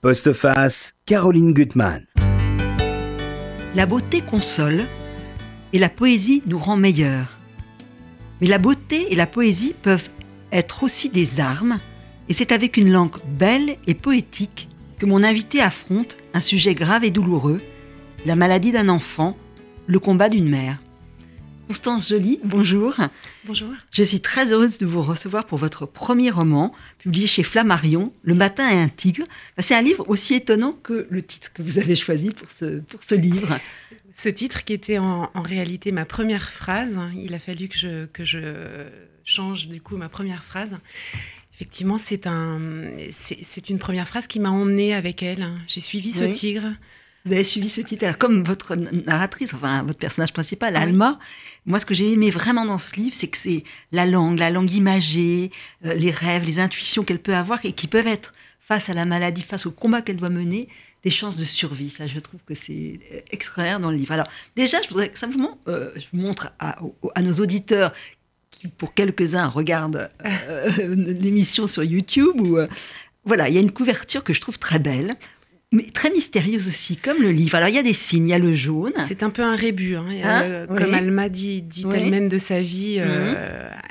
Postface, Caroline Gutmann. La beauté console et la poésie nous rend meilleurs. Mais la beauté et la poésie peuvent être aussi des armes, et c'est avec une langue belle et poétique que mon invité affronte un sujet grave et douloureux, la maladie d'un enfant, le combat d'une mère. Constance Joly, bonjour. Bonjour. Je suis très heureuse de vous recevoir pour votre premier roman, publié chez Flammarion, Le matin et un tigre. C'est un livre aussi étonnant que le titre que vous avez choisi pour ce, pour ce livre. Ce titre qui était en, réalité ma première phrase, il a fallu que je, que je change du coup ma première phrase. Effectivement, c'est un, c'est une première phrase qui m'a emmenée avec elle. J'ai suivi ce tigre. Vous avez suivi ce titre. Alors, comme votre narratrice, enfin votre personnage principal, Alma, moi, ce que j'ai aimé vraiment dans ce livre, c'est que c'est la langue, la langue imagée, euh, les rêves, les intuitions qu'elle peut avoir et qui peuvent être, face à la maladie, face au combat qu'elle doit mener, des chances de survie. Ça, je trouve que c'est euh, extraordinaire dans le livre. Alors, déjà, je voudrais simplement, euh, je vous montre à, à, nos auditeurs qui, pour quelques-uns, regardent l'émission sur YouTube. Ou, voilà, il y a une couverture que je trouve très belle mais très mystérieuse aussi, comme le livre. Alors, il y a des signes, il y a le jaune. C'est un peu un rébut. Hein. Hein euh, comme Alma dit, dit elle-même de sa vie, euh, mhm.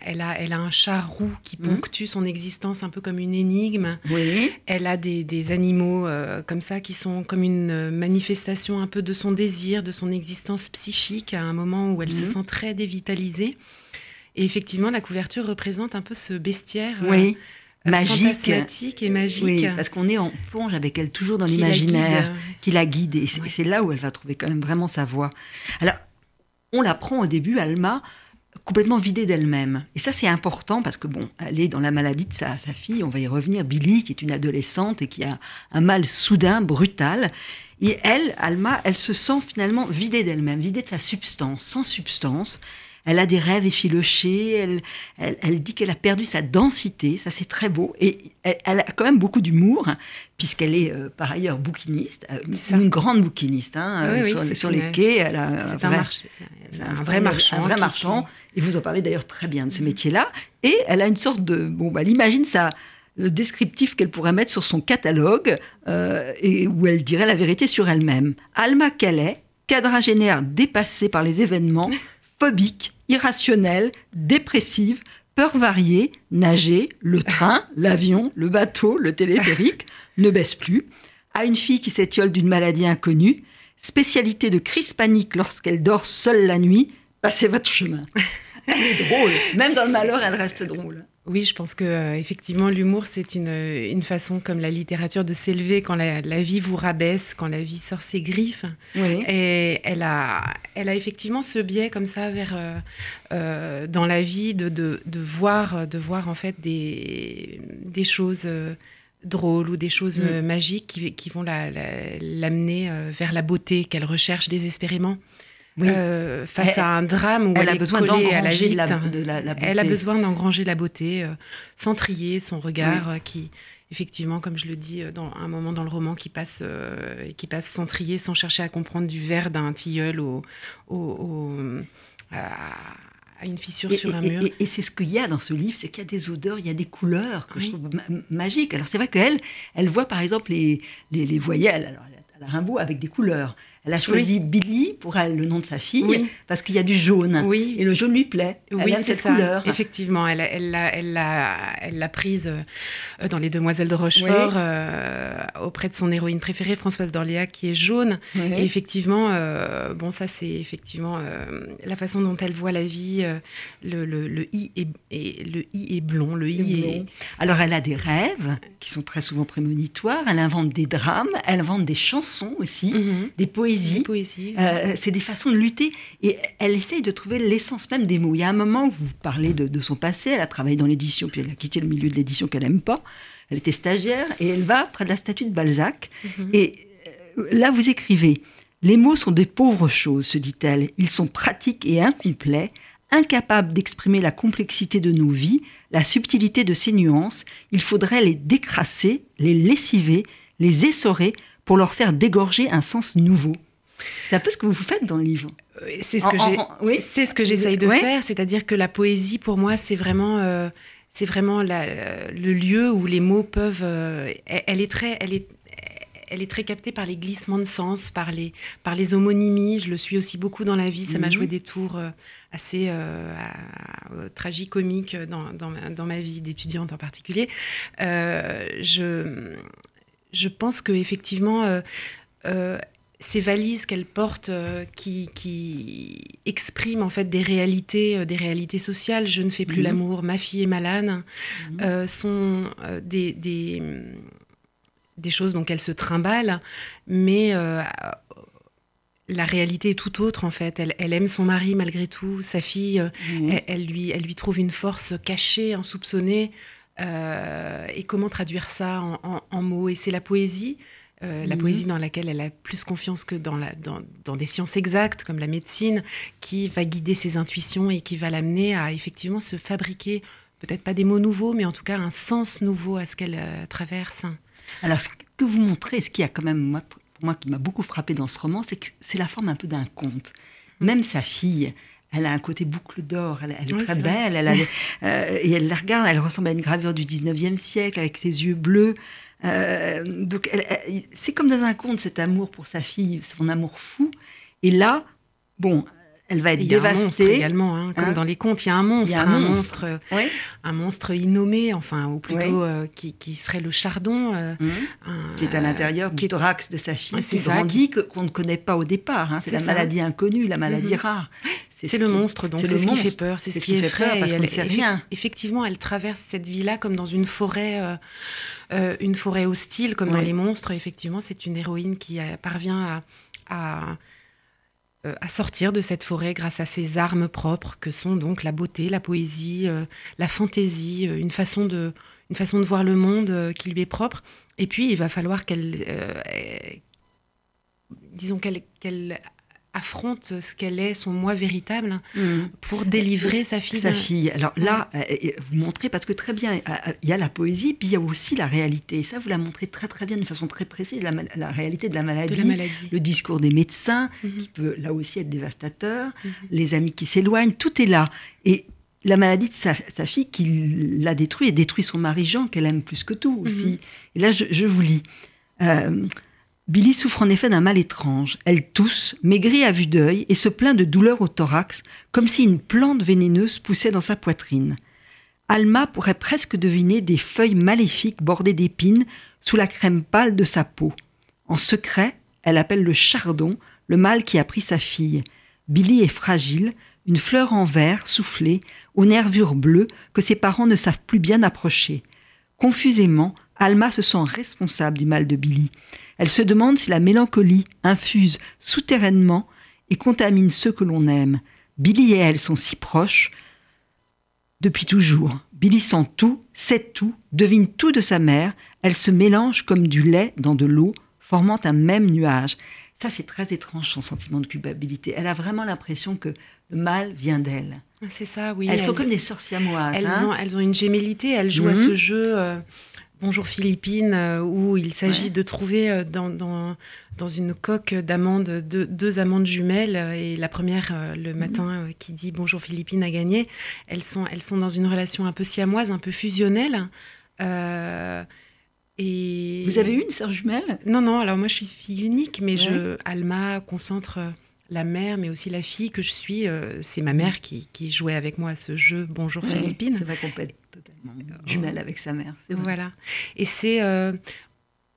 elle, a, elle a un chat roux qui mhm. ponctue son existence un peu comme une énigme. Oui. Elle a des, des animaux euh, comme ça qui sont comme une manifestation un peu de son désir, de son existence psychique à un moment où elle se mhm. sent très dévitalisée. Et effectivement, la couverture représente un peu ce bestiaire. Oui magique. et magique. Oui, parce qu'on est en plonge avec elle toujours dans l'imaginaire, qui la guide. Et c'est là où elle va trouver quand même vraiment sa voix. Alors, on la prend au début, Alma, complètement vidée d'elle-même. Et ça, c'est important parce que, bon, elle est dans la maladie de sa, sa fille, on va y revenir, Billy, qui est une adolescente et qui a un mal soudain, brutal. Et elle, Alma, elle se sent finalement vidée d'elle-même, vidée de sa substance, sans substance elle a des rêves effilochés, elle, elle, dit qu'elle a perdu sa densité, ça c'est très beau, et elle, a quand même beaucoup d'humour, puisqu'elle est euh, par ailleurs bouquiniste, euh, une grande bouquiniste, hein, euh, sur, les quais, elle a un, vrai, un, vrai, marchand. Un vrai marchand, et vous en parlez d'ailleurs très bien de ce métier-là, et elle a une sorte de... Bon, bah, elle imagine ça le descriptif qu'elle pourrait mettre sur son catalogue et où elle dirait la vérité sur elle-même. Alma Calais, quadragénaire dépassée par les événements, phobique, irrationnelle, dépressive, peur variée, nager, le train, l'avion, le bateau, le téléphérique, ne baisse plus, à une fille qui s'étiole d'une maladie inconnue, spécialité de crise panique lorsqu'elle dort seule la nuit, passez votre chemin. Elle est drôle, même dans le malheur, elle reste drôle. Oui, je pense que euh, effectivement l'humour c'est une, une, façon comme la littérature de s'élever quand la, vie vous rabaisse, quand la vie sort ses griffes. Oui. Et elle a, elle a effectivement ce biais comme ça vers euh, euh, dans la vie de, de, de, voir, de voir en fait des, des choses drôles ou des choses mm. magiques qui, qui vont l'amener vers la beauté qu'elle recherche désespérément. Euh, face à un drame où elle, a besoin d'engranger la, de la, beauté. Elle a besoin d'engranger la beauté, euh, sans trier son regard euh, qui, effectivement, comme je le dis dans un moment dans le roman, qui passe, qui passe sans trier, sans chercher à comprendre du verre d'un tilleul au, à une fissure sur un mur. Et, c'est ce qu'il y a dans ce livre, c'est qu'il y a des odeurs, il y a des couleurs que je trouve magiques. Alors c'est vrai qu'elle, elle voit par exemple les, les, les voyelles. Alors, elle a Rimbaud avec des couleurs. Elle a choisi Billy pour elle, le nom de sa fille, parce qu'il y a du jaune. Oui. Et le jaune lui plaît. Elle oui, aime cette ça. couleur. Effectivement, elle, elle, l'a, elle, elle prise euh, dans Les Demoiselles de Rochefort, euh, auprès de son héroïne préférée, Françoise d'Orléac, qui est jaune. Et effectivement, euh, bon, ça, c'est effectivement la façon dont elle voit la vie. Le, le, le, i est, le i est blond. Le i est... Alors, elle a des rêves qui sont très souvent prémonitoires. Elle invente des drames. Elle invente des chansons aussi, mhm. des poésies poésie. Euh, c'est des façons de lutter. Et elle essaye de trouver l'essence même des mots. Il y a un moment où vous parlez de, son passé. Elle a travaillé dans l'édition, puis elle a quitté le milieu de l'édition qu'elle n'aime pas. Elle était stagiaire et elle va près de la statue de Balzac. Mhm. Et euh, là, vous écrivez Les mots sont des pauvres choses, se dit-elle. Ils sont pratiques et incomplets, incapables d'exprimer la complexité de nos vies, la subtilité de ces nuances. Il faudrait les décrasser, les lessiver, les essorer pour leur faire dégorger un sens nouveau. C'est un peu ce que vous faites dans le livre. Euh, c'est ce que j'ai. Oui. C'est ce que j'essaye de faire, c'est-à-dire que la poésie, pour moi, c'est vraiment, euh, c'est vraiment la, le lieu où les mots peuvent. Euh, elle est très, elle est, elle est très captée par les glissements de sens, par les, par les homonymies. Je le suis aussi beaucoup dans la vie. Ça m'a mhm. joué des tours assez tragicomiques dans, dans, dans, ma vie d'étudiante en particulier. je, je pense qu'effectivement, ces valises qu'elle porte euh, qui, qui, expriment en fait des réalités, euh, des réalités sociales. Je ne fais plus mhm. l'amour, ma fille est malade, mhm. euh, sont des, des, des, choses dont elle se trimballe, mais la réalité est tout autre en fait. Elle, elle, aime son mari malgré tout, sa fille, elle, lui, elle lui trouve une force cachée, insoupçonnée. et comment traduire ça en, en mots? Et c'est la poésie euh, la mhm. poésie dans laquelle elle a plus confiance que dans, la, dans, des sciences exactes comme la médecine, qui va guider ses intuitions et qui va l'amener à effectivement se fabriquer, peut-être pas des mots nouveaux, mais en tout cas un sens nouveau à ce qu'elle euh, traverse. Alors, ce que vous montrez, ce qui a quand même, moi, pour moi, qui m'a beaucoup frappé dans ce roman, c'est que c'est la forme un peu d'un conte. Même sa fille, elle a un côté boucle d'or, elle, est très belle, elle euh, et elle la regarde, elle ressemble à une gravure du 19e siècle avec ses yeux bleus. Euh, donc, c'est comme dans un conte, cet amour pour sa fille, son amour fou. Et là, bon, elle va être dévastée. également, hein, comme hein dans les contes, il y a un monstre, un, monstre, un monstre innommé, enfin, ou plutôt euh, qui, serait le chardon, euh, mmh. qui est à l'intérieur du thorax de sa fille, qui grandit, qu'on ne connaît pas au départ. Hein. c'est la maladie inconnue, la maladie mmh. rare. C'est le monstre, donc c'est ce qui fait peur, c'est ce, qui, fait peur parce qu'on ne sait rien. Effectivement, elle traverse cette vie-là comme dans une forêt. Euh, une forêt hostile, comme dans les monstres. Effectivement, c'est une héroïne qui parvient à, euh, à, sortir de cette forêt grâce à ses armes propres, que sont donc la beauté, la poésie, euh, la fantaisie, une façon de une façon de voir le monde qui lui est propre. Et puis, il va falloir qu'elle, disons qu'elle affronte ce qu'elle est, son moi véritable, hein, mm. pour délivrer sa fille. Sa fille. Alors là, euh, euh, vous montrez, parce que très bien, euh, il y a la poésie, puis il y a aussi la réalité. Et ça, vous la montrez très très bien, d'une façon très précise, la, réalité de la, maladie, le discours des médecins, mm-hmm. qui peut là aussi être dévastateur, mm-hmm. les amis qui s'éloignent, tout est là. Et la maladie de sa, fille qui l'a détruit et détruit son mari Jean, qu'elle aime plus que tout aussi. Mm-hmm. Et là, je, vous lis. Billy souffre en effet d'un mal étrange. Elle tousse, maigrit à vue d'œil et se plaint de douleurs au thorax, comme si une plante vénéneuse poussait dans sa poitrine. Alma pourrait presque deviner des feuilles maléfiques bordées d'épines sous la crème pâle de sa peau. En secret, elle appelle le chardon le mal qui a pris sa fille. Billy est fragile, une fleur en verre soufflée, aux nervures bleues que ses parents ne savent plus bien approcher. Confusément, Alma se sent responsable du mal de Billy. Elle se demande si la mélancolie infuse souterrainement et contamine ceux que l'on aime. Billy et elle sont si proches depuis toujours. Billy sent tout, sait tout, devine tout de sa mère. Elle se mélange comme du lait dans de l'eau, formant un même nuage. Ça, c'est très étrange, son sentiment de culpabilité. Elle a vraiment l'impression que le mal vient d'elle. C'est ça, oui. Elles, sont comme des sorcières Elles, hein. ont, elles ont une gémellité, elles jouent à mhm. ce jeu. Euh, Bonjour Philippines, euh, où il s'agit de trouver euh, dans, dans, une coque d'amandes deux, amandes jumelles. Et la première, euh, le mhm. matin, qui dit Bonjour Philippines a gagné. Elles sont, elles sont dans une relation un peu siamoise, un peu fusionnelle. et... Vous avez une sœur jumelle? Non, non, alors moi je suis fille unique, mais je, Alma concentre la mère, mais aussi la fille que je suis. c'est ma mère qui, qui, jouait avec moi à ce jeu Bonjour Philippines. C'est peut totalement jumelle avec sa mère. Voilà. Et c'est. Euh,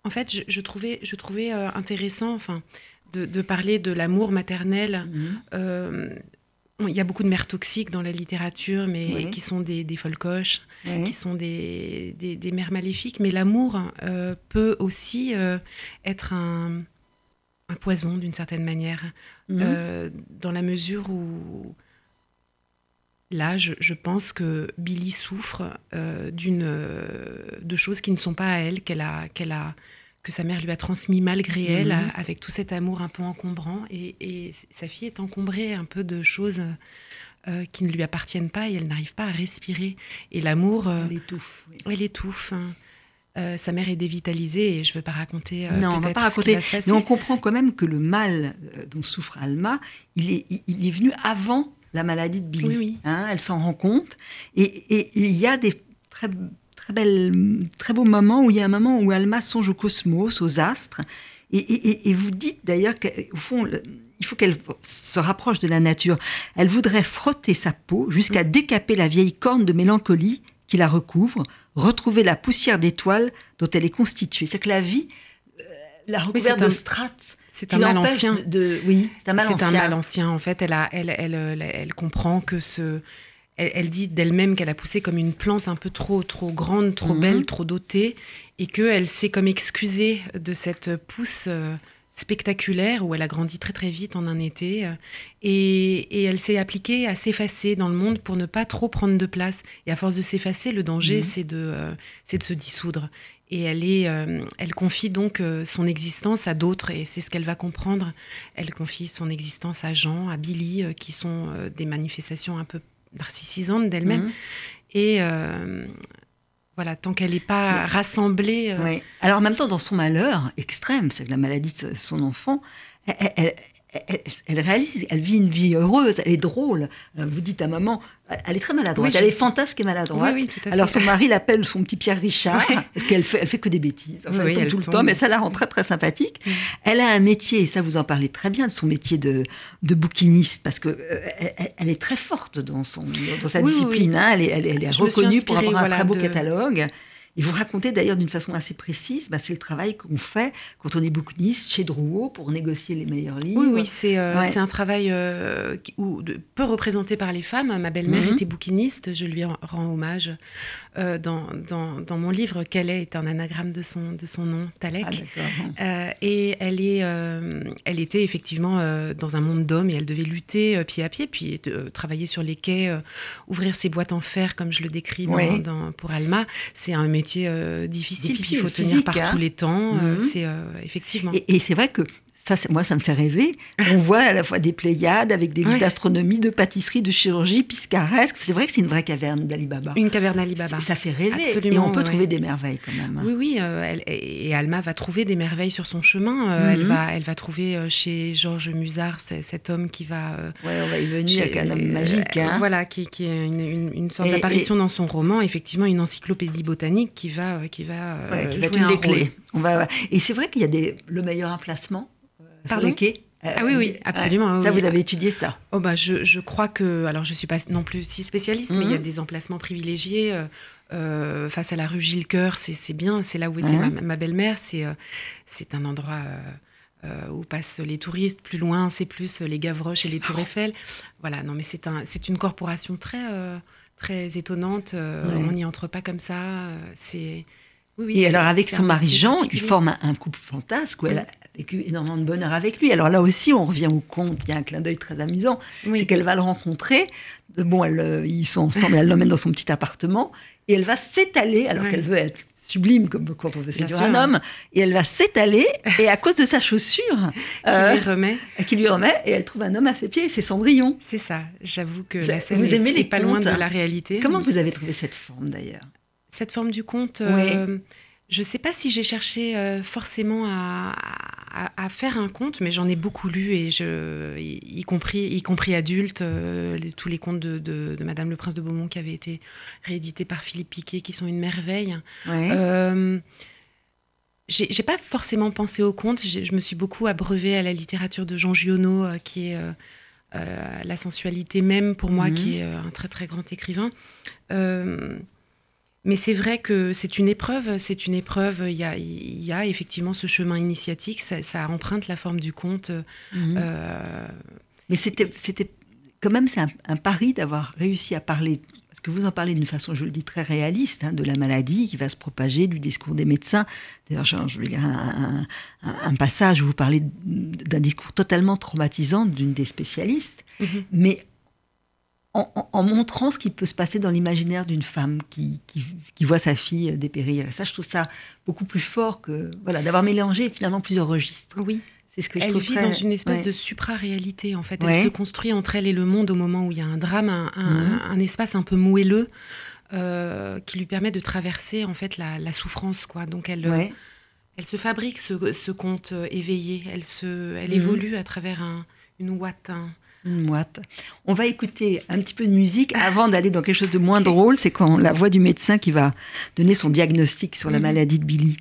en fait, je, trouvais, je trouvais euh, intéressant enfin, de, parler de l'amour maternel. Mhm. Euh, il y a beaucoup de mères toxiques dans la littérature, mais qui sont des, des folcoches, qui sont des, des, mères maléfiques. Mais l'amour peut aussi être un, un poison d'une certaine manière, mhm. dans la mesure où Là, je, pense que Billy souffre euh, d'une euh, de choses qui ne sont pas à elle, qu'elle a, qu'elle a, que sa mère lui a transmis malgré elle, mhm. avec tout cet amour un peu encombrant. Et, sa fille est encombrée un peu de choses euh, qui ne lui appartiennent pas et elle n'arrive pas à respirer. Et l'amour, elle étouffe. Elle étouffe. Hein. sa mère est dévitalisée et je ne veux pas raconter. non, on ne va pas raconter. Mais on comprend quand même que le mal dont souffre Alma, il est, il est venu avant la maladie de Billy. Hein, elle s'en rend compte. Et il y a des très, très, belle, très beau moment où il y a un moment où Alma songe au cosmos, aux astres. Et, vous dites d'ailleurs qu'au fond, il faut qu'elle se rapproche de la nature. Elle voudrait frotter sa peau jusqu'à décaper la vieille corne de mélancolie qui la recouvre, retrouver la poussière d'étoiles dont elle est constituée. C'est que la vie euh, la recouvert de strates. C'est un mal ancien. De, oui, c'est un mal ancien. C'est un mal ancien. En fait, elle, a, elle, elle, elle, comprend que ce. Elle, dit d'elle-même qu'elle a poussé comme une plante un peu trop, trop grande, trop mhm. belle, trop dotée, et qu'elle s'est comme excusée de cette pousse. Euh, spectaculaire où elle a grandi très très vite en un été euh, et, elle s'est appliquée à s'effacer dans le monde pour ne pas trop prendre de place. Et à force de s'effacer, le danger mhm. c'est de, euh, c'est de se dissoudre. Et elle, est, euh, elle confie donc son existence à d'autres et c'est ce qu'elle va comprendre. Elle confie son existence à Jean, à Billy, qui sont des manifestations un peu narcissisantes d'elle-même. Mhm. Et voilà, tant qu'elle n'est pas rassemblée. Euh. Alors en même temps, dans son malheur extrême, c'est la maladie de son enfant, elle, elle, réalise, elle vit une vie heureuse, elle est drôle. vous dites à maman, elle est très maladroite, elle est fantasque et maladroite. Alors son mari l'appelle son petit Pierre Richard, parce qu'elle fait, elle fait que des bêtises, en fait, tout, le temps, mais ça la rend très très sympathique. Mm. Elle a un métier, et ça vous en parlez très bien, de son métier de, de bouquiniste, parce que euh, elle, est très forte dans, son, dans sa discipline, hein. elle, est, elle, est reconnue pour avoir un très beau catalogue. Et vous racontez d'ailleurs d'une façon assez précise, bah, c'est le travail qu'on fait quand on est bouquiniste chez Drouot pour négocier les meilleurs livres. Oui, oui, c'est euh, un travail euh, peu représenté par les femmes. Ma belle-mère mhm. était bouquiniste, je lui rends hommage euh, dans, dans, dans, mon livre. Quel est un anagramme de son, de son nom, Talek. Ah, et elle, est, elle était effectivement dans un monde d'hommes et elle devait lutter pied à pied, puis travailler sur les quais, ouvrir ses boîtes en fer, comme je le décris dans, pour Alma. C'est un métier euh, difficile, il faut tenir par tous hein. les temps. Euh, mhm. c'est euh, effectivement. Et, c'est vrai que ça, moi, ça me fait rêver. On voit à la fois des Pléiades avec des livres d'astronomie, de pâtisserie, de chirurgie, piscaresque. C'est vrai que c'est une vraie caverne d'Alibaba. Une caverne d'Alibaba. Ça fait rêver. Absolument, et on peut trouver des merveilles quand même. Hein. Oui, oui. elle, et Alma va trouver des merveilles sur son chemin. elle, mhm. va, elle va trouver chez Georges Musard cet homme qui va. oui, on va y venir avec un homme magique. Hein. voilà, qui, qui est une, une, sorte d'apparition dans son roman. Effectivement, une encyclopédie botanique qui va, qui va, qui va un clés. On va, et c'est vrai qu'il y a des, le meilleur emplacement Pardon ah oui, oui, absolument. ça, vous avez étudié ça? Oh bah, je, je, crois que, alors je ne suis pas non plus si spécialiste, mais il y a mhm. des emplacements privilégiés. Euh, euh, face à la rue Gilles Coeur, c'est bien, c'est là où était mhm. ma, belle-mère. C'est euh, c'est un endroit où passent les touristes. Plus loin, c'est plus les Gavroches et les Tours Eiffel. Voilà, non, mais c'est un, une corporation très, très étonnante. On n'y entre pas comme ça. c'est. Oui, et alors avec son mari Jean, ils forment un, couple fantasque où elle, vécu énormément de bonheur avec lui. Alors là aussi, on revient au conte. Il y a un clin d'œil très amusant. C'est qu'elle va le rencontrer. Bon, elle, euh, ils sont ensemble, elle l'emmène dans son petit appartement et elle va s'étaler, alors qu'elle veut être sublime comme quand on veut séduire un homme, et elle va s'étaler, et à cause de sa chaussure, qui, lui euh, remet. qui lui remet, et elle trouve un homme à ses pieds, c'est Cendrillon. C'est ça, j'avoue que la scène vous aimez les pas loin de la réalité. Comment vous avez trouvé cette forme d'ailleurs? Cette forme du conte, euh, je ne sais pas si j'ai cherché forcément à, à, faire un conte, mais j'en ai beaucoup lu, et je, y, compris, y compris adulte, euh, tous les contes de, de, Madame le Prince de Beaumont qui avaient été réédités par Philippe Piquet, qui sont une merveille. Euh, j'ai pas forcément pensé aux contes, je me suis beaucoup abreuvée à la littérature de Jean Giono, euh, qui est la sensualité même pour moi, qui mhm. est un très très grand écrivain. Mais c'est vrai que c'est une épreuve, c'est une épreuve. Il y a, il y a effectivement ce chemin initiatique, ça, emprunte la forme du conte. Mhm. Euh, Mais c'était, c'était quand même c'est un, pari d'avoir réussi à parler, parce que vous en parlez d'une façon, je le dis, très réaliste, hein, de la maladie qui va se propager, du discours des médecins. D'ailleurs, je, vais lire un, passage où vous parlez d'un discours totalement traumatisant d'une des spécialistes, mhm. mais en, montrant ce qui peut se passer dans l'imaginaire d'une femme qui, qui, voit sa fille dépérir. ça, je trouve ça beaucoup plus fort que voilà d'avoir mélangé finalement plusieurs registres. Oui. C'est ce que elle je vit dans une espèce de supra-réalité, en fait. Elle se construit entre elle et le monde au moment où il y a un drame, un, un, mhm. espace un peu moelleux euh, qui lui permet de traverser, en fait, la, souffrance, quoi. Donc, elle, euh, elle se fabrique ce, ce conte euh, éveillé. Elle, se, elle mhm. évolue à travers un, une ouate, moite. On va écouter un petit peu de musique avant d'aller dans quelque chose de moins drôle. C'est quand la voix du médecin qui va donner son diagnostic sur la maladie de Billy.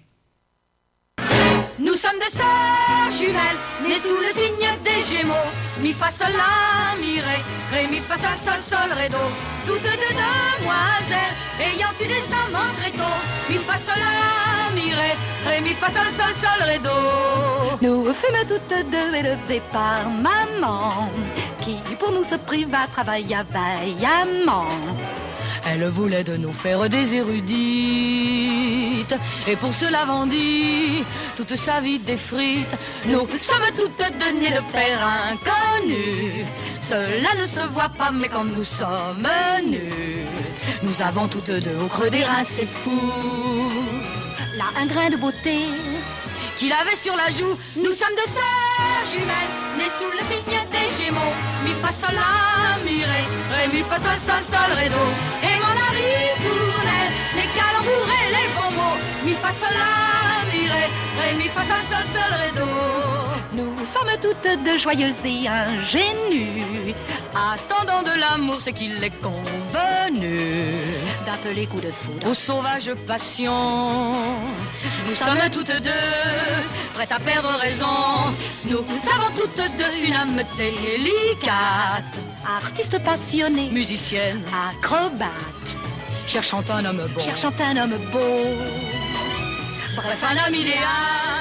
Nous sommes de sœurs jumelles, nées sous le signe des Gémeaux. Mi fa sol la mi ré, ré mi fa sol sol sol ré do. Toutes deux demoiselles, ayant eu des amants très tôt. Mi fa sol la mi ré, ré mi fa sol sol sol ré do. Nous fûmes toutes deux élevées par maman, pour nous se priva travailla vaillamment. Elle voulait de nous faire des érudites. Et pour cela vendit toute sa vie des frites. Nous sommes toutes données de père inconnu. Cela ne se voit pas, mais quand nous sommes nus, nous avons toutes deux au creux des reins, c'est fou. Là, un grain de beauté qu'il avait sur la joue. Nous sommes deux sœurs jumelles, nées sous le signe Mi fa sol la mi ré, ré mi fa sol sol sol ré. Et mon mari tournait les calembours et les bons mots. Mi fa sol la mi ré, ré mi fa sol sol sol ré. Nous sommes toutes deux joyeuses et ingénues, attendant de l'amour ce qu'il est convenu d'appeler coup de foudre aux sauvages passions. Nous sommes toutes deux prêtes à perdre raison. Nous avons toutes deux une âme délicate, artiste passionné, musicienne, acrobate, cherchant un homme beau, cherchant un homme beau. Bref, un homme idéal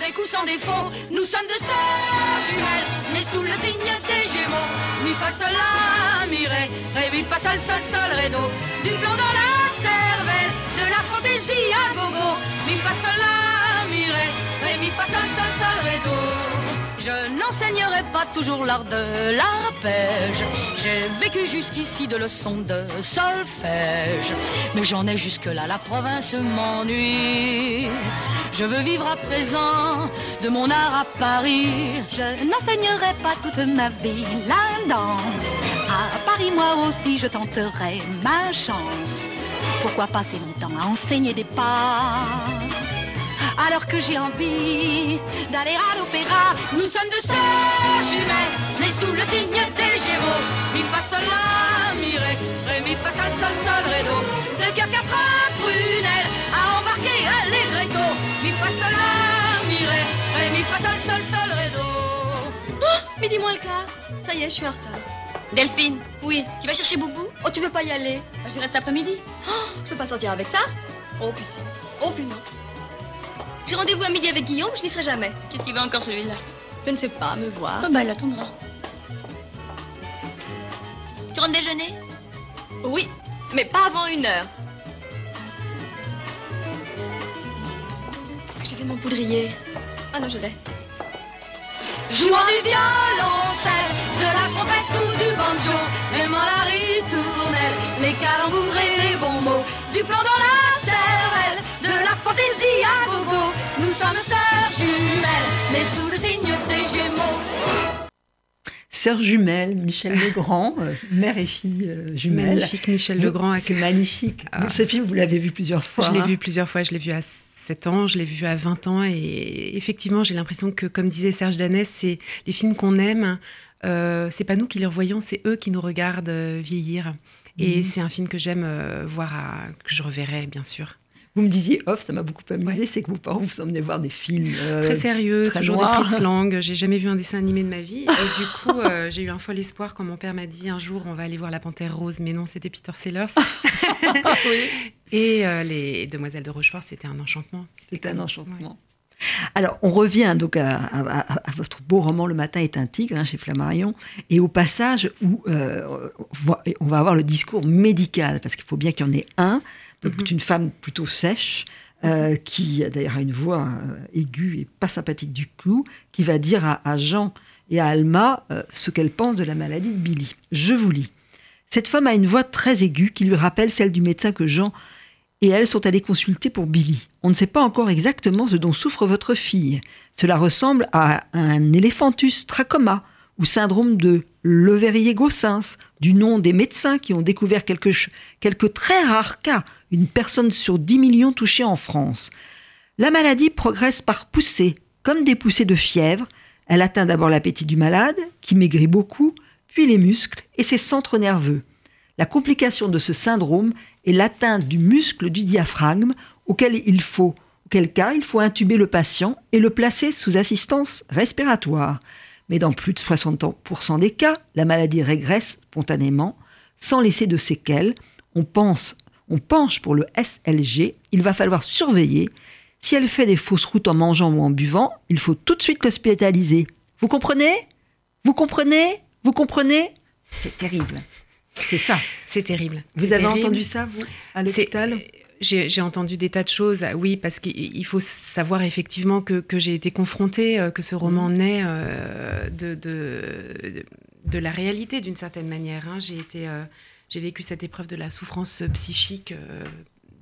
avec ou sans défaut. Nous sommes deux sœurs jumelles, mais sous le signe des Gémeaux. Mi fa sol la mi ré, ré mi sol sol sol. Du plomb dans la cervelle, de la fantaisie à gogo. Mi fa sol la mi ré, ré mi fa sol sol sol. Je n'enseignerai pas toujours l'art de l'arpège. J'ai vécu jusqu'ici de leçons de solfège. Mais j'en ai jusque-là, la province m'ennuie. Je veux vivre à présent de mon art à Paris. Je n'enseignerai pas toute ma vie la danse. À Paris, moi aussi, je tenterai ma chance. Pourquoi passer mon temps à enseigner des pas? Alors que j'ai envie d'aller à l'opéra. Nous sommes deux sœurs jumelles, nées sous le signe des Gémeaux. Mi fa sol la mi ré, ré mi fa sol sol sol ré do. De cœur quatre prunelles à embarquer allegretto. Mi fa sol la mi ré, ré mi fa sol sol sol ré do. Oh, midi moins le quart. Ça y est, je suis en retard. Delphine Oui. Tu vas chercher Boubou? Oh, tu veux pas y aller? Bah, Je reste après-midi. Oh, je peux pas sortir avec ça? Oh, puis si. Oh, puis non. J'ai rendez-vous à midi avec Guillaume, je n'y serai jamais. Qu'est-ce qu'il veut encore celui-là? Je ne sais pas, me voir. Oh bah il attendra. Tu rentres déjeuner? Oui, mais pas avant une heure. Est-ce que j'ai fait mon poudrier? Ah non, je l'ai. Jouant du violoncelle, de la trompette ou du banjo, aimant la ritournelle, les calembours et les bons mots, du plomb dans la la fantaisie à gogo. Nous sommes sœurs jumelles, mais sous le signe des Gémeaux. Sœurs jumelles, Michel Legrand, euh, mère et fille euh, jumelles. Magnifique Michel Legrand. C'est magnifique. Ah. Ce film, vous l'avez vu plusieurs fois. Je l'ai hein. vu plusieurs fois. Je l'ai vu à 7 ans, je l'ai vu à 20 ans. Et effectivement, j'ai l'impression que, comme disait Serge Danès, c'est les films qu'on aime. Euh, c'est pas nous qui les revoyons, c'est eux qui nous regardent euh, vieillir. Et mhm. c'est un film que j'aime voir, que je reverrai, bien sûr. Vous me disiez off, ça m'a beaucoup amusé, c'est que vos parents vous emmenaient voir des films euh, très sérieux, toujours des Fritz Lang. J'ai jamais vu un dessin animé de ma vie. Et du coup, euh, j'ai eu un fol espoir quand mon père m'a dit un jour on va aller voir La Panthère Rose, mais non, c'était Peter Sellers. Et euh, les Demoiselles de Rochefort, c'était un enchantement. C'était un enchantement. Alors, on revient donc à, votre beau roman Le matin est un tigre hein, chez Flammarion, et au passage où on va avoir le discours médical, parce qu'il faut bien qu'il y en ait un. Donc, mhm. une femme plutôt sèche, euh, qui d'ailleurs a une voix euh, aiguë et pas sympathique du coup, qui va dire à, Jean et à Alma euh, ce qu'elle pense de la maladie de Billy. Je vous lis. Cette femme a une voix très aiguë qui lui rappelle celle du médecin que Jean et elle sont allés consulter pour Billy. On ne sait pas encore exactement ce dont souffre votre fille. Cela ressemble à un éléphantus trachoma ou syndrome de Leverrier-Gossens, du nom des médecins qui ont découvert quelques, très rares cas, une personne sur 10 millions touchée en France. La maladie progresse par poussées, comme des poussées de fièvre. Elle atteint d'abord l'appétit du malade, qui maigrit beaucoup, puis les muscles et ses centres nerveux. La complication de ce syndrome est l'atteinte du muscle du diaphragme, auquel il faut, auquel cas il faut intuber le patient et le placer sous assistance respiratoire. Mais dans plus de 60% des cas, la maladie régresse spontanément, sans laisser de séquelles. On pense, on penche pour le SLG. Il va falloir surveiller. Si elle fait des fausses routes en mangeant ou en buvant, il faut tout de suite l'hospitaliser. Vous comprenez? Vous comprenez? Vous comprenez? C'est terrible. C'est ça. C'est terrible. Vous avez terrible. entendu ça, vous, à l'hôpital? J'ai entendu des tas de choses, oui, parce qu'il faut savoir effectivement que, que j'ai été confrontée, euh, que ce roman Mhm. naît euh, de, de, de la réalité d'une certaine manière. hein. J'ai été, euh, j'ai vécu cette épreuve de la souffrance psychique euh,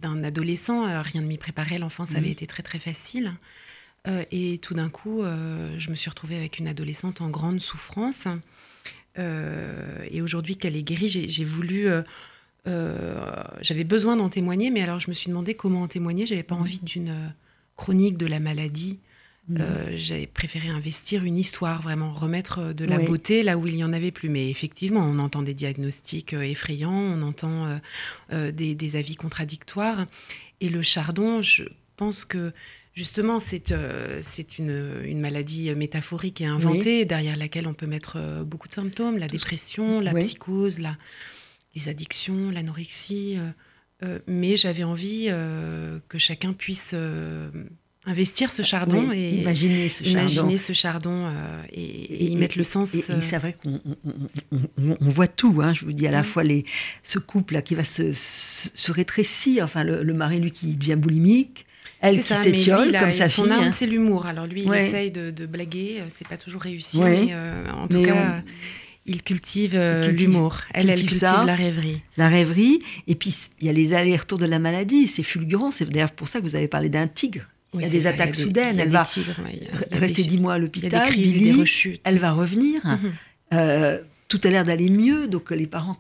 d'un adolescent. Rien ne m'y préparait, l'enfance avait Mhm. été très très facile. Et tout d'un coup, je me suis retrouvée avec une adolescente en grande souffrance. Et aujourd'hui qu'elle est guérie, j'ai voulu j'avais besoin d'en témoigner, mais alors je me suis demandé comment en témoigner. J'avais pas envie d'une euh, chronique de la maladie. Euh, J'avais préféré investir une histoire, vraiment remettre euh, de la Oui. beauté là où il y en avait plus. Mais effectivement, on entend des diagnostics euh, effrayants, on entend euh, euh, des, des avis contradictoires. Et le chardon, je pense que justement, c'est euh, une, une maladie métaphorique et inventée derrière laquelle on peut mettre euh, beaucoup de symptômes, la Tout dépression, la Oui. psychose, la, les addictions, l'anorexie. euh, euh, mais j'avais envie euh, que chacun puisse euh, investir ce chardon Oui, et ce chardon. imaginer ce chardon et, et y Et- mettre le sens. Et, c'est vrai qu'on on, on- on- on voit tout. hein. je vous dis à la fois les, ce couple-là qui va se, se, se rétrécir, enfin le, le mari lui qui devient boulimique, elle qui s'étiole comme sa son fille. arme, hein. c'est l'humour. Alors lui, il Ouais. essaye de, de blaguer, c'est pas toujours réussi, Ouais. mais en tout Mais cas, il cultive euh, cultive- l'humour. Elle, elle cultive ça. la rêverie. La rêverie, et puis il y a les allers-retours de la maladie, c'est fulgurant. C'est d'ailleurs pour ça que vous avez parlé d'un tigre. Il y a des ça, attaques a des- soudaines. Elle va tigres, ouais, rester dix mois à l'hôpital. Billy, des rechutes. elle va revenir. Mhm. Euh, tout a l'air d'aller mieux, donc les parents,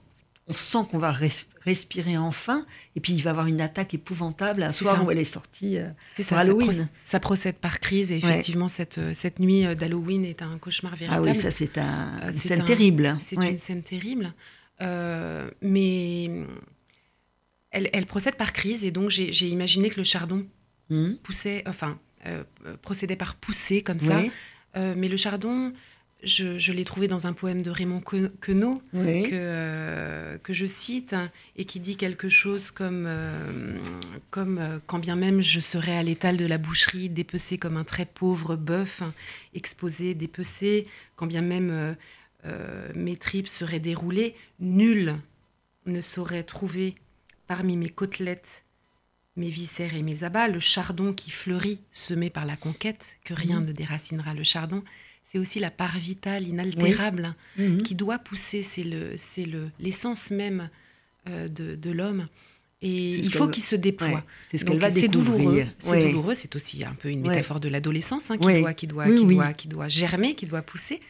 on sent qu'on va res- respirer enfin. Et puis il va avoir une attaque épouvantable un C'est soir ça. où elle est sortie. euh, pour ça, ça, Halloween. ça procède par crise et effectivement, cette, euh, cette nuit euh, d'Halloween est un cauchemar Ah véritable. oui, ça c'est un, Euh, une scène un- terrible. C'est Ouais. une scène terrible. Euh, mais elle, elle procède par crise et donc j'ai imaginé que le chardon Mhm. poussait, enfin, procédait par poussée comme ça. Mais le chardon, je, je l'ai trouvé dans un poème de Raymond Que- Queneau oui. que, euh, que je cite et qui dit quelque chose comme, euh, comme euh, quand bien même je serais à l'étal de la boucherie, dépecé comme un très pauvre bœuf, exposé, dépecé, quand bien même mes tripes seraient déroulées, nul ne saurait trouver parmi mes côtelettes mes viscères et mes abats, le chardon qui fleurit, semé par la conquête, que rien ne déracinera le chardon, c'est aussi la part vitale, inaltérable, Mhm. qui doit pousser, c'est le, c'est le, l'essence même euh, de, de l'homme. Et il faut qu'il se déploie. Ouais, C'est ce qu'elle va c'est douloureux, c'est Ouais. douloureux. C'est aussi un peu une Ouais. métaphore de l'adolescence hein, qui, doit, qui, doit, Oui, qui, oui. doit, qui doit germer, qui doit pousser.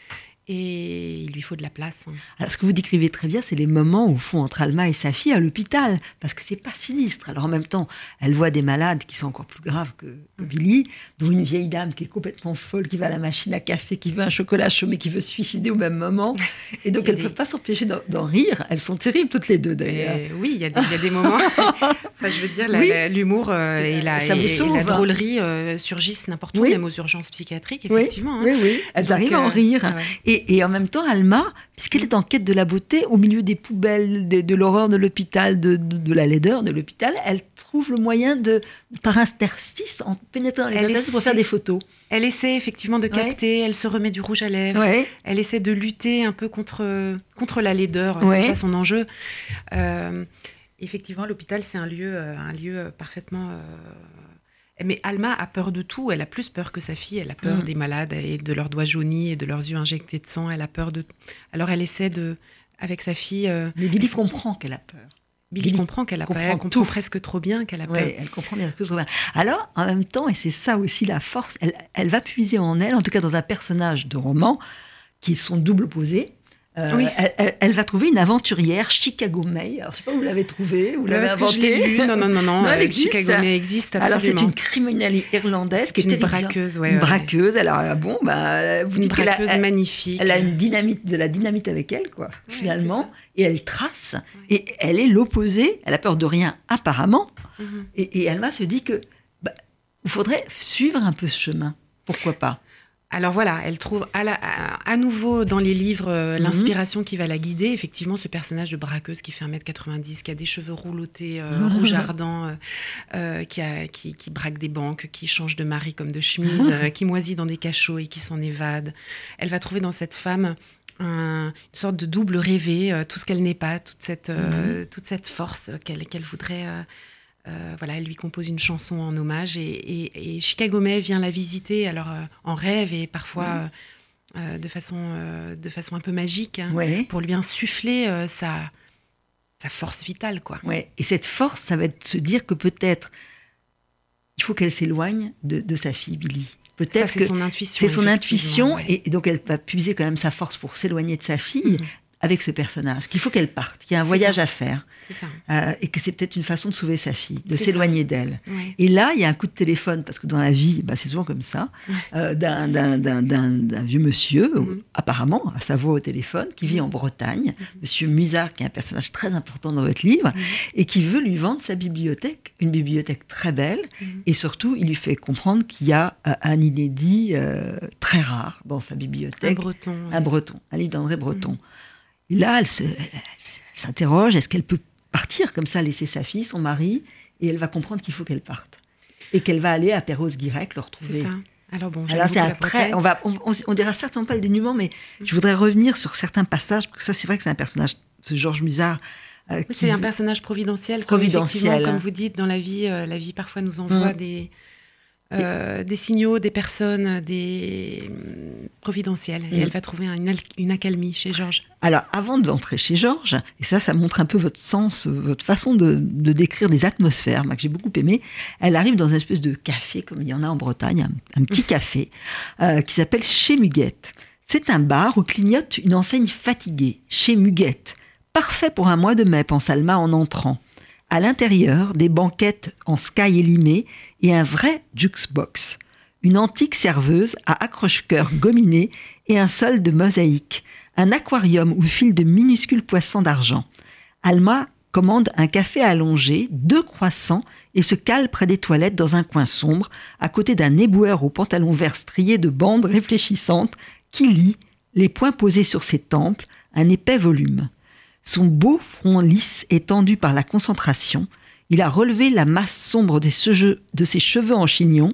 Et il lui faut de la place. hein. Alors, ce que vous décrivez très bien, c'est les moments au fond entre Alma et sa fille à l'hôpital, parce que c'est pas sinistre. Alors en même temps, elle voit des malades qui sont encore plus graves que, que Billy, dont une vieille dame qui est complètement folle, qui va à la machine à café, qui veut un chocolat chaud, mais qui veut se suicider au même moment. Et donc elles ne des- peuvent pas s'empêcher d'en- rire. Elles sont terribles toutes les deux d'ailleurs. Oui, il y, a des- il y a des moments. enfin, je veux dire, Oui. l'humour euh, et, la, et- et sauve, la drôlerie euh, surgissent n'importe où, Oui. même aux urgences psychiatriques, Oui, effectivement. hein. oui, oui, elles Donc, arrivent à en euh, rire. ouais. Et, et en même temps, Alma, puisqu'elle est en quête de la beauté, au milieu des poubelles, de, de l'horreur de l'hôpital, de, de- de la laideur de l'hôpital, elle trouve le moyen de, par interstice, en pénétrant dans les interstices pour faire des photos. Elle essaie effectivement de Ouais. capter, elle se remet du rouge à lèvres, Ouais. elle essaie de lutter un peu contre, contre la laideur, Ouais. c'est ça son enjeu. Euh, effectivement, l'hôpital, c'est un lieu, euh, un lieu parfaitement... euh, Mais Alma a peur de tout, elle a plus peur que sa fille, elle a peur Mm. des malades et de leurs doigts jaunis et de leurs yeux injectés de sang, elle a peur de... Alors elle essaie de, avec sa fille, euh, Mais Billy comprend qu'elle a peur. Billy, Billy comprend qu'elle a peur, comprend elle comprend tout. presque trop bien qu'elle a peur. Ouais, elle comprend bien ce soit- Alors, en même temps, et c'est ça aussi la force, elle, elle va puiser en elle, en tout cas dans un personnage de roman, qui sont double opposés. Euh, Oui. elle, va trouver une aventurière, Chicago May. Alors, je sais pas où vous l'avez trouvée, vous l'avez inventée. Non, non, non, non. Non, elle euh, existe. Chicago May existe Alors, absolument. c'est une criminelle irlandaise qui est une braqueuse, ouais. Une ouais. braqueuse. Alors, ah bon, bah, vous Une dites braqueuse elle, magnifique. elle a une dynamite, de la dynamite avec elle, quoi, finalement. Et elle trace. Et elle est l'opposé. Elle a peur de rien, apparemment. Mhm. Et, et Alma se dit que bah, il faudrait suivre un peu ce chemin. Pourquoi pas? Alors voilà, elle trouve à, la- à- à nouveau dans les livres euh, Mhm. l'inspiration qui va la guider. Effectivement, ce personnage de braqueuse qui fait 1m90, qui a des cheveux roulotés, euh, rouge ardent, euh, euh, qui, a- qui- qui braque des banques, qui change de mari comme de chemise, qui moisit dans des cachots et qui s'en évade. Elle va trouver dans cette femme un- une sorte de double rêvé, tout ce qu'elle n'est pas, toute cette, euh, toute cette force qu'elle qu'elle voudrait. Euh, voilà, elle lui compose une chanson en hommage et, et- et Chicago May vient la visiter alors euh, en rêve et parfois euh, euh, de, façon, de façon un peu magique hein, Ouais. pour lui insuffler sa, sa force vitale. quoi. Ouais. Et cette force, ça va être de se dire que peut-être il faut qu'elle s'éloigne de, de sa fille Billy. Peut-être c'est que son intuition. c'est son intuition ouais. et, donc elle va puiser quand même sa force pour s'éloigner de sa fille Mhm. Avec ce personnage. Qu'il faut qu'elle parte, qu'il y a un voyage ça. à faire ça. euh, et que c'est peut-être une façon de sauver sa fille, de s'éloigner d'elle. ouais. Et là, il y a un coup de téléphone, parce que dans la vie, bah, c'est souvent comme ça, euh, d'un- vieux monsieur, Mhm. apparemment, à sa voix au téléphone, qui vit en Bretagne, monsieur Musard, qui est un personnage très important dans votre livre, Mhm. et qui veut lui vendre sa bibliothèque, une bibliothèque très belle, Mhm. et surtout, il lui fait comprendre qu'il y a euh, un inédit très rare dans sa Un bibliothèque, breton. ouais. un breton, un livre d'André Breton. Et là, elle s'interroge, est-ce qu'elle peut partir comme ça, laisser sa fille, son mari, et elle va comprendre qu'il faut qu'elle parte. Et qu'elle va aller à Perros-Guirec le retrouver. C'est ça. Alors bon, Alors c'est Bretagne. on va, on, on, on dira certainement pas le dénouement, mais je voudrais revenir sur certains passages parce que ça c'est vrai que c'est un personnage, ce Georges Musard. euh, C'est un personnage providentiel. Comme Providentiel, effectivement, hein. Comme vous dites, dans la vie, euh, la vie parfois nous envoie Mm. des, euh, des signaux, des personnes, des hum, providentiels. Et Mm. elle va trouver un- une, al- une accalmie chez Georges. Alors avant d'entrer chez Georges, et ça ça montre un peu votre sens, votre façon de, de décrire des atmosphères, moi, que j'ai beaucoup aimé. Elle arrive dans une espèce de café comme il y en a en Bretagne, un, un petit café euh, qui s'appelle Chez Muguette. C'est un bar où clignote une enseigne fatiguée, Chez Muguette. Parfait pour un mois de mai, pense Alma en entrant. À l'intérieur, des banquettes en sky élimé et un vrai jukebox. Une antique serveuse à accroche-cœur gominé et un sol de mosaïque. Un aquarium où filent de minuscules poissons d'argent. Alma commande un café allongé, deux croissants et se cale près des toilettes dans un coin sombre, à côté d'un éboueur au pantalon vert strié de bandes réfléchissantes qui lit, les poings posés sur ses tempes, un épais volume. Son beau front lisse est tendu par la concentration. Il a relevé la masse sombre cheveux- de ses cheveux en chignon.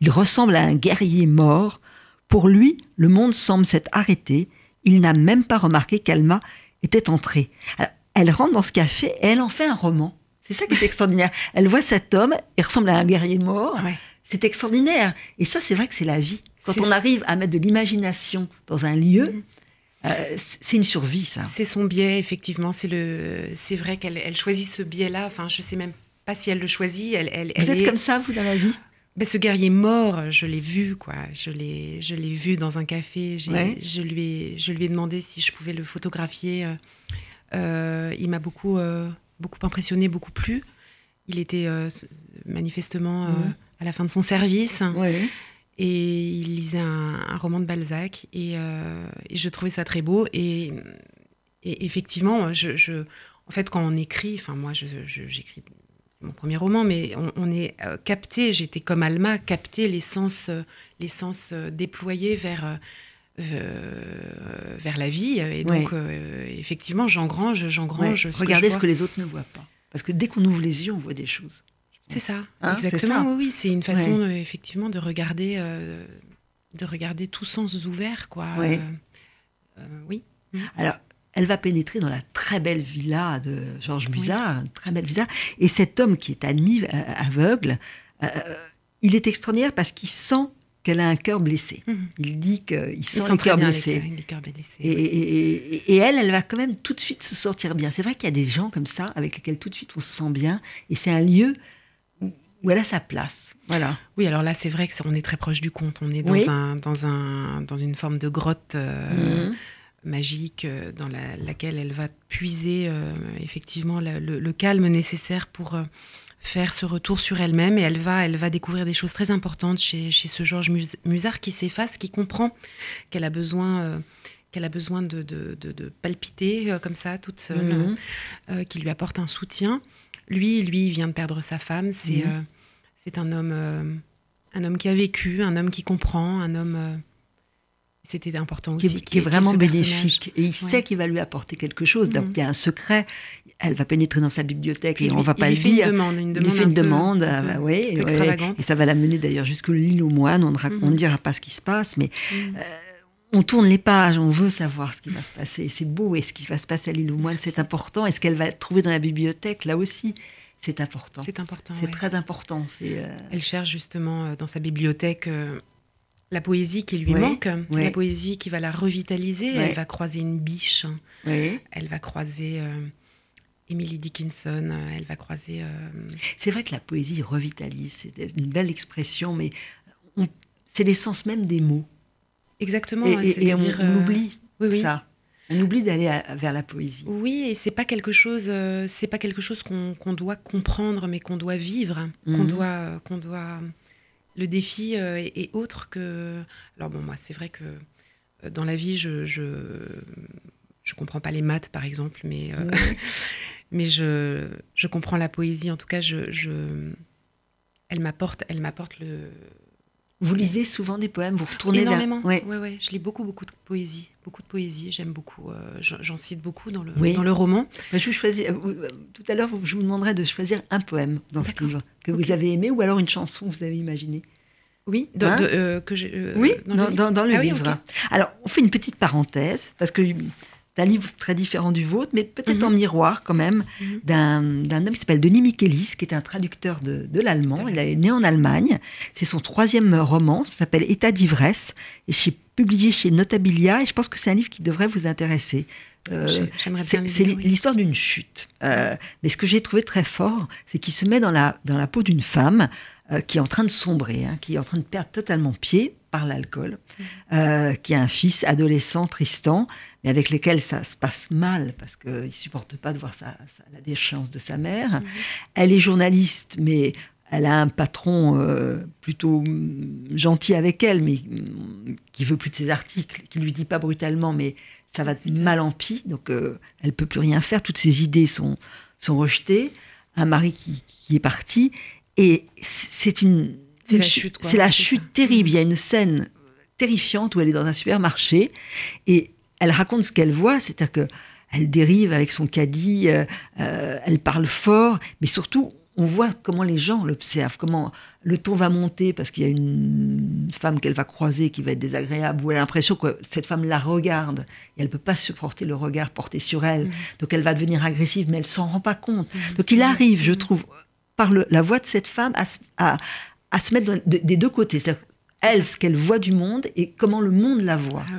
Il ressemble à un guerrier mort. Pour lui, le monde semble s'être arrêté. Il n'a même pas remarqué qu'Alma était entrée. Alors, elle rentre dans ce café et elle en fait un roman. C'est ça qui est extraordinaire. Elle voit cet homme, il ressemble à un guerrier mort. Ouais. C'est extraordinaire. Et ça, c'est vrai que c'est la vie. Quand on ça. arrive à mettre de l'imagination dans un lieu, Mhm. Euh, c'est une survie, ça. C'est son biais, effectivement. C'est le, c'est vrai qu'elle elle choisit ce biais-là. Enfin, je sais même pas si elle le choisit. Elle, elle, Vous elle êtes est- comme ça, vous, dans la vie? Ben, ce guerrier mort, je l'ai vu, quoi. Je l'ai, je l'ai vu dans un café. Ouais. je, lui ai, je lui ai demandé si je pouvais le photographier. Euh, euh, il m'a beaucoup, euh, beaucoup impressionné, beaucoup plu. Il était manifestement à la fin de son service. Et il lisait un, un roman de Balzac et, euh, et je trouvais ça très beau. Et, et effectivement, je, je- en fait, quand on écrit, enfin moi, j'écris c'est mon premier roman, mais on, on est euh, capté. J'étais comme Alma, capté les sens, euh, les sens déployés vers vers la vie. Et donc, Ouais. effectivement, j'engrange, Ouais. j'engrange. ce que Regardez ce que les autres ne voient pas. Parce que dès qu'on ouvre les yeux, on voit des choses. C'est ça, Hein, exactement. ça. Oui, oui, c'est une façon de- effectivement de regarder, euh, de regarder tous sens ouverts, quoi. Ouais. Euh, euh, oui. Alors, elle va pénétrer dans la très belle villa de Georges Musard, une très belle villa. Et cet homme qui est admis euh, aveugle, il est extraordinaire parce qu'il sent qu'elle a un cœur blessé. Mhm. Il dit qu'il Il sent sent. Les, blessés. Et, et- et- et elle, elle va quand même tout de suite se sentir bien. C'est vrai qu'il y a des gens comme ça avec lesquels tout de suite on se sent bien. Et c'est un lieu où- elle a sa place. Voilà. Oui, alors là, c'est vrai que on est très proche du conte. On est dans Oui. un, dans un, dans une forme de grotte. euh, Mhm. magique dans laquelle elle va puiser effectivement le, calme nécessaire pour faire ce retour sur elle-même et elle va, elle va découvrir des choses très importantes chez, chez ce Georges Musard qui s'efface, qui comprend qu'elle a besoin qu'elle a besoin de, de, de, palpiter comme ça toute seule, mhm. qui lui apporte un soutien. Lui, lui, il vient de perdre sa femme. C'est mhm. c'est un homme un homme qui a vécu, un homme qui comprend, un homme. Euh, c'était important aussi. Qui, est vraiment bénéfique. Et il sait qu'il va lui apporter quelque chose. Donc mhm. il y a un secret. Elle va pénétrer dans sa bibliothèque et, on ne va pas le dire. Une demande, une demande il lui fait une demande. Ah, bah oui, Et ça va l'amener d'ailleurs jusqu'au l'île aux moines. On ne mhm. dira pas ce qui se passe, mais. Euh, on tourne les pages, on veut savoir ce qui va se passer. C'est beau. Et ce qui va se passer à l'île aux moines, c'est important. Et ce qu'elle va trouver dans la bibliothèque, là aussi, c'est important. C'est important. C'est très important. Euh, Elle cherche justement euh, dans sa bibliothèque euh, la poésie qui lui manque, la poésie qui va la revitaliser. Elle va croiser une biche. Elle va croiser Emily Dickinson. Elle va croiser. C'est vrai que la poésie revitalise. C'est une belle expression, mais c'est l'essence même des mots. Exactement. Et, on, oublie ça. On oublie d'aller vers la poésie. Oui, et c'est pas quelque chose, euh, c'est pas quelque chose qu'on doit comprendre, mais qu'on doit vivre, qu'on mhm. doit, qu'on doit. Le défi euh, est, autre que. Alors bon, moi, c'est vrai que euh, dans la vie, je, je, je comprends pas les maths, par exemple, mais mais je, je comprends la poésie. En tout cas, je, je elle m'apporte, elle m'apporte le vous lisez souvent des poèmes, vous retournez Énormément. Oui, ouais. ouais, Je lis beaucoup, beaucoup de poésie. Beaucoup de poésie. J'aime beaucoup. Euh, j'en cite beaucoup dans le, dans le roman. je choisis, euh, euh, tout à l'heure, je vous demanderai de choisir un poème dans ce livre que vous avez aimé ou alors une chanson que vous avez imaginée. Oui, hein que oui dans, le livre. Ah alors, on fait une petite parenthèse parce que un livre très différent du vôtre, mais peut-être en mhm. miroir quand même, mhm. d'un homme qui s'appelle Denis Michelis, qui est un traducteur de, l'allemand. Il est né en Allemagne. C'est son troisième roman, ça s'appelle État d'ivresse, et c'est publié chez Notabilia, et je pense que c'est un livre qui devrait vous intéresser. Euh, c'est l'histoire d'une chute. Euh, mais ce que j'ai trouvé très fort, c'est qu'il se met dans la, dans la peau d'une femme euh, qui est en train de sombrer, hein, qui est en train de perdre totalement pied par l'alcool, mhm. qui a un fils adolescent, Tristan, mais avec lesquels ça se passe mal parce qu'il ne supporte pas de voir sa, la déchéance de sa mère. Mhm. Elle est journaliste, mais elle a un patron euh, plutôt mm, gentil avec elle, mais mm, qui veut plus de ses articles, qui lui dit pas brutalement, mais ça va mal en pis, donc euh, elle peut plus rien faire. Toutes ses idées sont, sont rejetées. Un mari qui, qui est parti, et c'est une, c'est la chute, c'est la chute terrible. Il y a une scène terrifiante où elle est dans un supermarché et elle raconte ce qu'elle voit, c'est-à-dire que elle dérive avec son caddie, euh, euh, elle parle fort, mais surtout on voit comment les gens l'observent, comment le ton va monter parce qu'il y a une femme qu'elle va croiser qui va être désagréable, ou elle a l'impression que cette femme la regarde et elle peut pas supporter le regard porté sur elle, mmh. donc elle va devenir agressive, mais elle s'en rend pas compte. Mmh. Donc il arrive, je trouve, par la voix de cette femme, à, à, se mettre des deux côtés. C'est-à-dire elle, ce qu'elle voit du monde et comment le monde la voit. Ah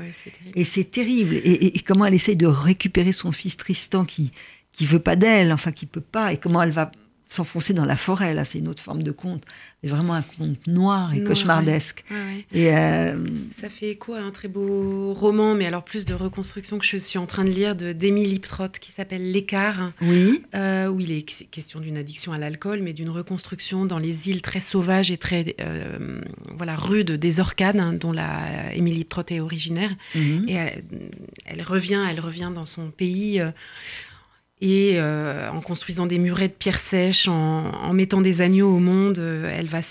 et c'est terrible. Et, comment elle essaye de récupérer son fils Tristan qui qui veut pas d'elle, enfin qui peut pas, et comment elle va s'enfoncer dans la forêt. Là, c'est une autre forme de conte, mais vraiment un conte noir et cauchemardesque. Et euh, ça fait écho à un très beau roman, mais alors plus de reconstruction que je suis en train de lire de Liptrot qui s'appelle L'écart. Oui. Euh, où il est question d'une addiction à l'alcool, mais d'une reconstruction dans les îles très sauvages et très euh, voilà rudes des Orcades, hein, dont la Liptrot est originaire. Mhm. Et elle, elle, revient, elle revient dans son pays et euh, en construisant des murets de pierres sèches, en, mettant des agneaux au monde, euh, elle va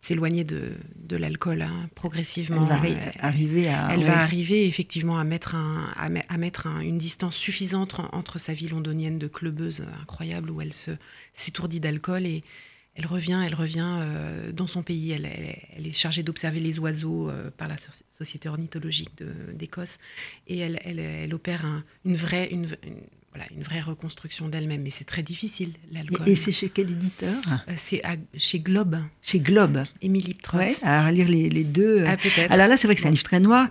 s'éloigner de, de l'alcool hein, progressivement. Elle va arriver à. Elle va arriver effectivement à mettre, un, à, mettre une distance suffisante entre sa vie londonienne de clubeuse incroyable où elle s'étourdit d'alcool et elle revient, elle revient euh, dans son pays. Elle, elle, est chargée d'observer les oiseaux par la Société ornithologique d'Écosse et elle, elle, opère une vraie, une, voilà, une vraie reconstruction d'elle-même. Mais c'est très difficile, l'alcool. Et, c'est chez quel éditeur? Euh, C'est chez Globe. Chez Globe. Émilie Trott. Ouais, à lire les, les deux. Ah, peut-être. Alors là, c'est vrai que c'est un livre très noir.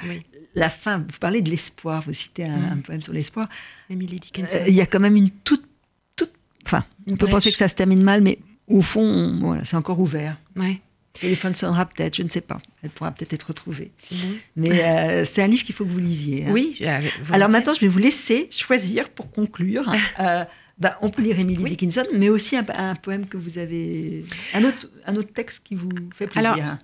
La fin, vous parlez de l'espoir, vous citez un, mm. poème sur l'espoir. Emily Dickinson. Euh, il y a quand même une toute. toute enfin, on peut penser que ça se termine mal, mais au fond, voilà, c'est encore ouvert. Ouais. Le téléphone sonnera peut-être, je ne sais pas. Elle pourra peut-être être retrouvée. Bon. Mais euh, c'est un livre qu'il faut que vous lisiez. hein. Oui. Alors maintenant, je vais vous laisser choisir pour conclure. Euh, bah, on peut lire Emily Oui. Dickinson, mais aussi un, un poème que vous avez. Un autre, un autre texte qui vous fait plaisir. Alors, hein.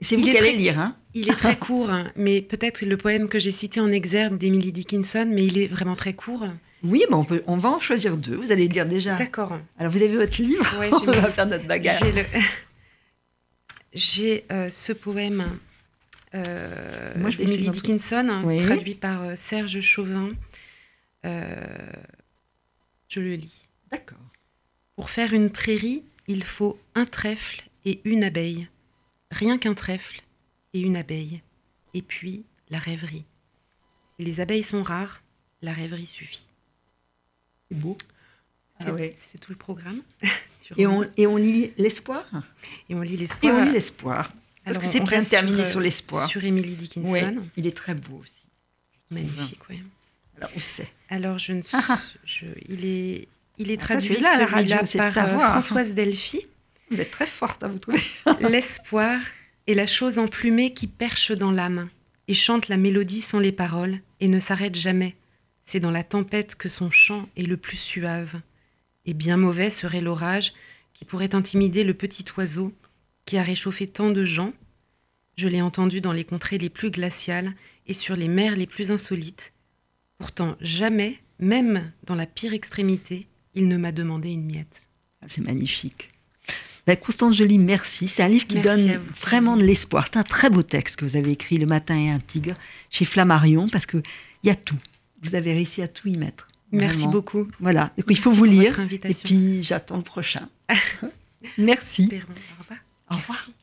C'est vous qui allez lire. Hein Il est très court, hein, mais peut-être le poème que j'ai cité en exergue d'Emily Dickinson, mais il est vraiment très court. oui, bah, on, peut, on va en choisir deux. Vous allez lire déjà. D'accord. Alors, vous avez votre livre Ouais, On va faire notre bagarre. J'ai euh, ce poème euh, d'Emily Dickinson, Oui. traduit par euh, Serge Chauvin. Je le lis. D'accord. Pour faire une prairie, il faut un trèfle et une abeille. Rien qu'un trèfle et une abeille. Et puis la rêverie. Si les abeilles sont rares, la rêverie suffit. C'est beau. C'est Ah ouais. c'est tout le programme. Et on, et on lit l'espoir? Et on lit Et l'espoir. on lit l'espoir. Parce Alors, que c'est bien terminer euh, sur l'espoir. Sur Emily Dickinson. Il est très beau aussi. Magnifique, oui. Alors, où c'est? Alors, je ne suis, Ah, ah. je- il est, il est Ah, ça, traduit là, à la radio, par euh, savoir. Françoise Delphi. Vous êtes très forte à vous trouver. L'espoir est la chose emplumée qui perche dans l'âme et chante la mélodie sans les paroles et ne s'arrête jamais. C'est dans la tempête que son chant est le plus suave. Et bien mauvais serait l'orage qui pourrait intimider le petit oiseau qui a réchauffé tant de gens. Je l'ai entendu dans les contrées les plus glaciales et sur les mers les plus insolites. Pourtant, jamais, même dans la pire extrémité, il ne m'a demandé une miette. Ah, C'est magnifique. Ben, Constance Joly, merci. C'est un livre qui Merci donne vraiment de l'espoir. C'est un très beau texte que vous avez écrit, Le matin et un tigre, chez Flammarion, parce qu'il y a tout. Vous avez réussi à tout y mettre. Merci Vraiment. beaucoup. Voilà, donc il faut vous lire. Et puis j'attends le prochain. merci. Au revoir. Au revoir. Merci.